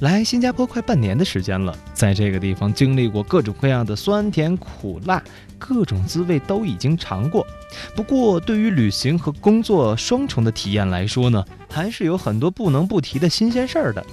来新加坡快半年的时间了，在这个地方经历过各种各样的酸甜苦辣，各种滋味都已经尝过。不过，对于旅行和工作双重的体验来说呢，还是有很多不能不提的新鲜事儿的。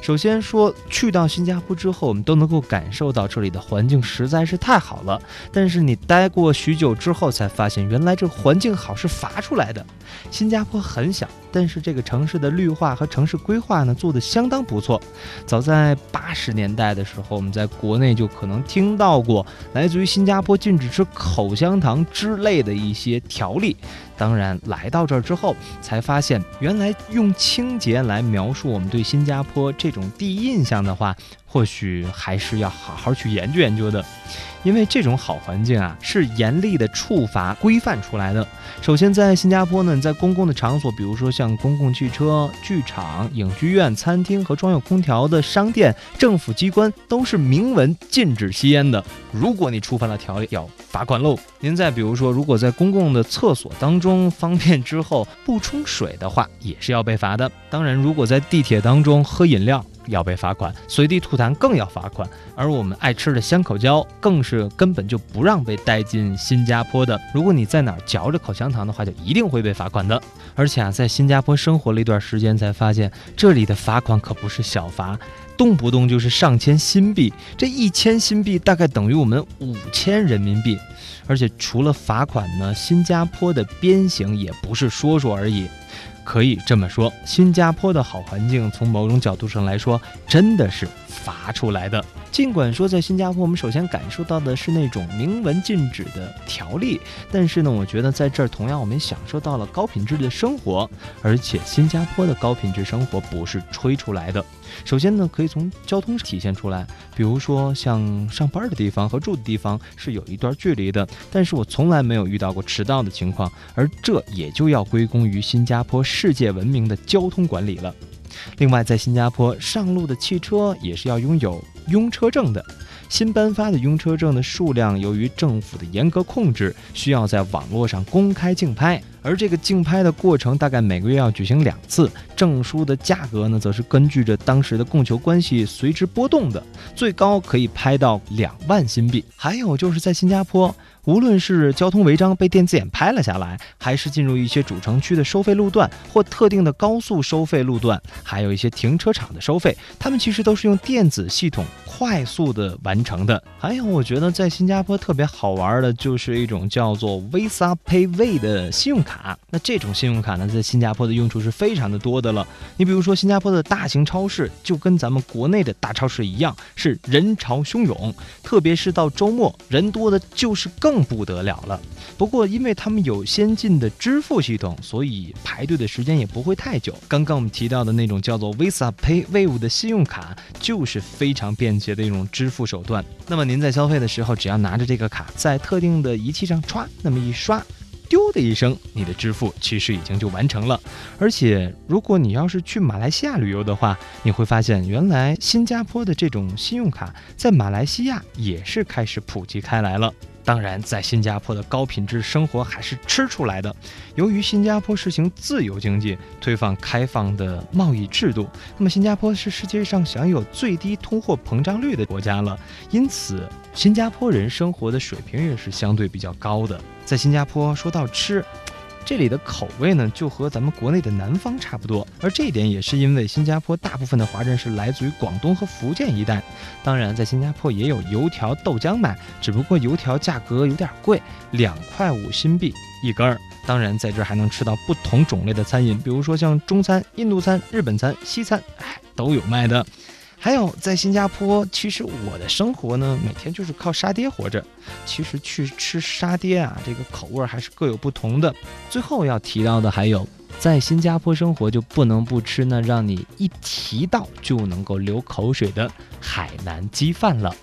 首先说，去到新加坡之后，我们都能够感受到这里的环境实在是太好了。但是你待过许久之后，才发现原来这环境好是罚出来的。新加坡很小，但是这个城市的绿化和城市规划呢做得相当不错。早在八十年代的时候，我们在国内就可能听到过来自于新加坡禁止吃口香糖之类的一些条例。当然，来到这儿之后，才发现原来用清洁来描述我们对新加坡这种第一印象的话，或许还是要好好去研究研究的。因为这种好环境啊，是严厉的处罚规范出来的。首先，在新加坡呢，在公共的场所，比如说像公共汽车、剧场、影剧院、餐厅和装有空调的商店、政府机关，都是明文禁止吸烟的。如果你触犯了条例，要罚款喽。您再比如说，如果在公共的厕所当中方便之后不冲水的话，也是要被罚的。当然，如果在地铁当中喝饮料，要被罚款，随地吐痰更要罚款，而我们爱吃的香口胶更是根本就不让被带进新加坡的。如果你在哪儿嚼着口香糖的话，就一定会被罚款的。而且啊，在新加坡生活了一段时间，才发现这里的罚款可不是小罚，动不动就是上千新币，这一千新币大概等于我们五千人民币。而且除了罚款呢，新加坡的鞭刑也不是说说而已。可以这么说，新加坡的好环境，从某种角度上来说，真的是罚出来的。尽管说在新加坡，我们首先感受到的是那种明文禁止的条例，但是呢，我觉得在这儿同样我们享受到了高品质的生活，而且新加坡的高品质生活不是吹出来的。首先呢，可以从交通体现出来，比如说像上班的地方和住的地方是有一段距离的，但是我从来没有遇到过迟到的情况，而这也就要归功于新加坡世界闻名的交通管理了。另外，在新加坡上路的汽车也是要拥有拥车证的。新颁发的拥车证的数量，由于政府的严格控制，需要在网络上公开竞拍。而这个竞拍的过程大概每个月要举行两次，证书的价格呢，则是根据着当时的供求关系随之波动的，最高可以拍到两万新币。还有就是在新加坡，无论是交通违章被电子眼拍了下来，还是进入一些主城区的收费路段或特定的高速收费路段，还有一些停车场的收费，他们其实都是用电子系统快速的完成的。还有，我觉得在新加坡特别好玩的就是一种叫做 Visa PayWay 的信用卡。卡，那这种信用卡呢，在新加坡的用处是非常的多的了。你比如说，新加坡的大型超市就跟咱们国内的大超市一样，是人潮汹涌，特别是到周末，人多的就是更不得了了。不过，因为他们有先进的支付系统，所以排队的时间也不会太久。刚刚我们提到的那种叫做 Visa Pay Wave 的信用卡，就是非常便捷的一种支付手段。那么您在消费的时候，只要拿着这个卡，在特定的仪器上刷，那么一刷。丢的一声，你的支付其实已经就完成了。而且，如果你要是去马来西亚旅游的话，你会发现，原来新加坡的这种信用卡在马来西亚也是开始普及开来了。当然，在新加坡的高品质生活还是吃出来的。由于新加坡实行自由经济，推放开放的贸易制度，那么新加坡是世界上享有最低通货膨胀率的国家了。因此，新加坡人生活的水平也是相对比较高的。在新加坡，说到吃。这里的口味呢，就和咱们国内的南方差不多，而这一点也是因为新加坡大部分的华人是来自于广东和福建一带。当然，在新加坡也有油条、豆浆买，只不过油条价格有点贵，两块五新币一根儿。当然，在这儿还能吃到不同种类的餐饮，比如说像中餐、印度餐、日本餐、西餐，哎，都有卖的。还有在新加坡，其实我的生活呢，每天就是靠沙爹活着。其实去吃沙爹啊，这个口味还是各有不同的。最后要提到的还有，在新加坡生活就不能不吃呢让你一提到就能够流口水的海南鸡饭了。